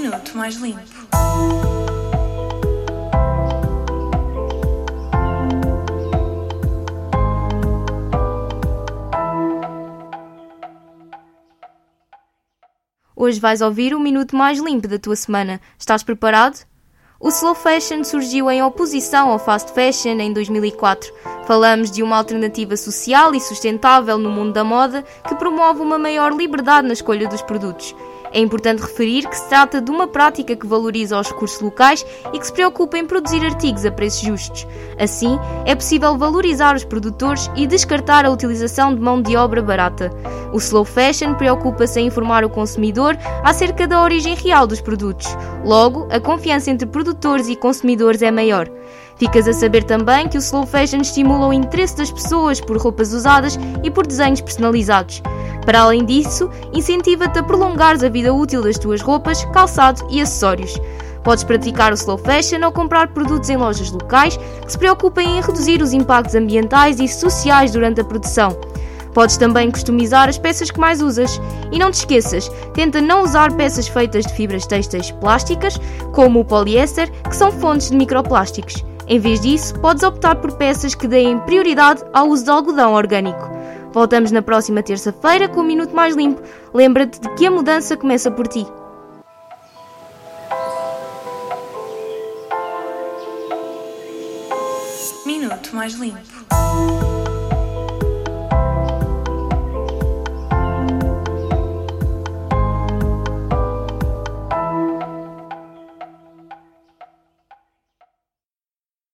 Minuto Mais Limpo. Hoje vais ouvir o minuto mais limpo da tua semana. Estás preparado? O slow fashion surgiu em oposição ao fast fashion em 2004. Falamos de uma alternativa social e sustentável no mundo da moda que promove uma maior liberdade na escolha dos produtos. É importante referir que se trata de uma prática que valoriza os recursos locais e que se preocupa em produzir artigos a preços justos. Assim, é possível valorizar os produtores e descartar a utilização de mão de obra barata. O slow fashion preocupa-se em informar o consumidor acerca da origem real dos produtos. Logo, a confiança entre produtores e consumidores é maior. Ficas a saber também que o slow fashion estimula o interesse das pessoas por roupas usadas e por desenhos personalizados. Para além disso, incentiva-te a prolongares a vida útil das tuas roupas, calçado e acessórios. Podes praticar o slow fashion ou comprar produtos em lojas locais que se preocupem em reduzir os impactos ambientais e sociais durante a produção. Podes também customizar as peças que mais usas. E não te esqueças, tenta não usar peças feitas de fibras têxteis plásticas, como o poliéster, que são fontes de microplásticos. Em vez disso, podes optar por peças que deem prioridade ao uso de algodão orgânico. Voltamos na próxima terça-feira com um minuto mais limpo. Lembra-te de que a mudança começa por ti. Minuto Mais Limpo.